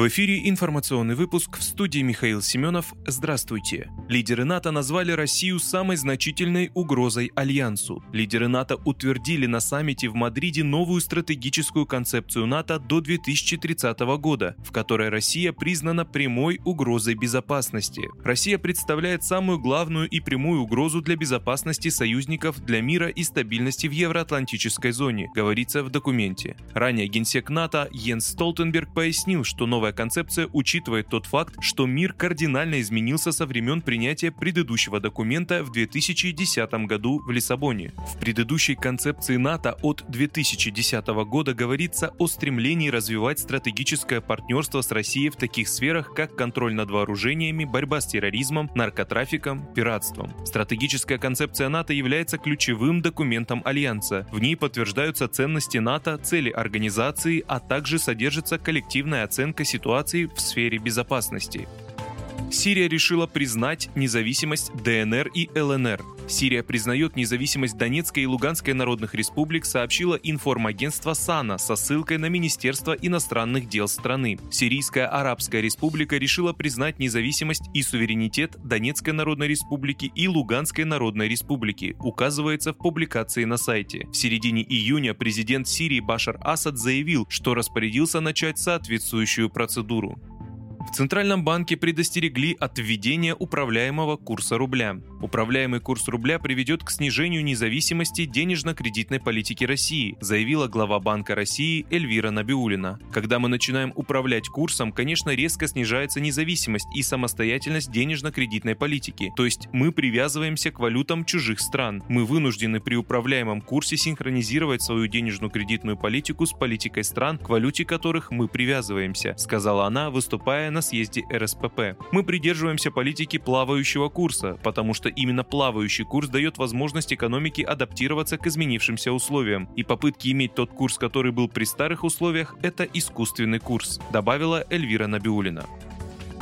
В эфире информационный выпуск в студии Михаил Семенов. Здравствуйте. Лидеры НАТО назвали Россию самой значительной угрозой Альянсу. Лидеры НАТО утвердили на саммите в Мадриде новую стратегическую концепцию НАТО до 2030 года, в которой Россия признана прямой угрозой безопасности. Россия представляет самую главную и прямую угрозу для безопасности союзников, для мира и стабильности в евроатлантической зоне, говорится в документе. Ранее генсек НАТО Йенс Столтенберг пояснил, что новая Новая концепция учитывает тот факт, что мир кардинально изменился со времен принятия предыдущего документа в 2010 году в Лиссабоне. В предыдущей концепции НАТО от 2010 года говорится о стремлении развивать стратегическое партнерство с Россией в таких сферах, как контроль над вооружениями, борьба с терроризмом, наркотрафиком, пиратством. Стратегическая концепция НАТО является ключевым документом Альянса. В ней подтверждаются ценности НАТО, цели организации, а также содержится коллективная оценка ситуации в сфере безопасности. Сирия решила признать независимость ДНР и ЛНР. Сирия признает независимость Донецкой и Луганской народных республик, сообщило информагентство САНА со ссылкой на Министерство иностранных дел страны. Сирийская Арабская республика решила признать независимость и суверенитет Донецкой народной республики и Луганской народной республики, указывается в публикации на сайте. В середине июня президент Сирии Башар Асад заявил, что распорядился начать соответствующую процедуру. В Центральном банке предостерегли от введения управляемого курса рубля. Управляемый курс рубля приведет к снижению независимости денежно-кредитной политики России, заявила глава Банка России Эльвира Набиулина. Когда мы начинаем управлять курсом, конечно, резко снижается независимость и самостоятельность денежно-кредитной политики, то есть мы привязываемся к валютам чужих стран. Мы вынуждены при управляемом курсе синхронизировать свою денежную кредитную политику с политикой стран, к валюте которых мы привязываемся, сказала она, выступая на съезде РСПП. Мы придерживаемся политики плавающего курса, потому что именно плавающий курс дает возможность экономике адаптироваться к изменившимся условиям, и попытки иметь тот курс, который был при старых условиях, это искусственный курс, добавила Эльвира Набиулина.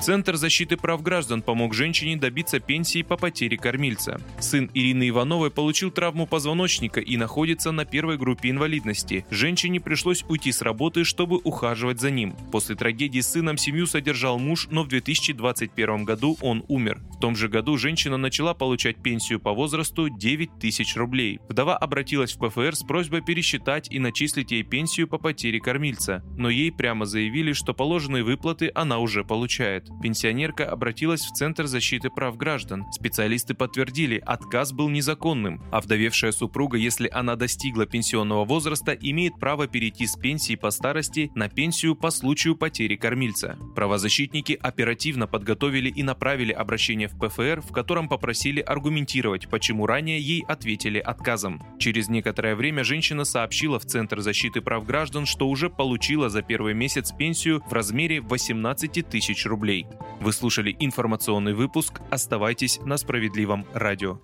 Центр защиты прав граждан помог женщине добиться пенсии по потере кормильца. Сын Ирины Ивановой получил травму позвоночника и находится на первой группе инвалидности. Женщине пришлось уйти с работы, чтобы ухаживать за ним. После трагедии с сыном семью содержал муж, но в 2021 году он умер. В том же году женщина начала получать пенсию по возрасту 9 тысяч рублей. Вдова обратилась в ПФР с просьбой пересчитать и начислить ей пенсию по потере кормильца, но ей прямо заявили, что положенные выплаты она уже получает. Пенсионерка обратилась в Центр защиты прав граждан. Специалисты подтвердили, отказ был незаконным, а вдовевшая супруга, если она достигла пенсионного возраста, имеет право перейти с пенсии по старости на пенсию по случаю потери кормильца. Правозащитники оперативно подготовили и направили обращение в ПФР, в котором попросили аргументировать, почему ранее ей ответили отказом. Через некоторое время женщина сообщила в Центр защиты прав граждан, что уже получила за первый месяц пенсию в размере 18 тысяч рублей. Вы слушали информационный выпуск. Оставайтесь на справедливом радио.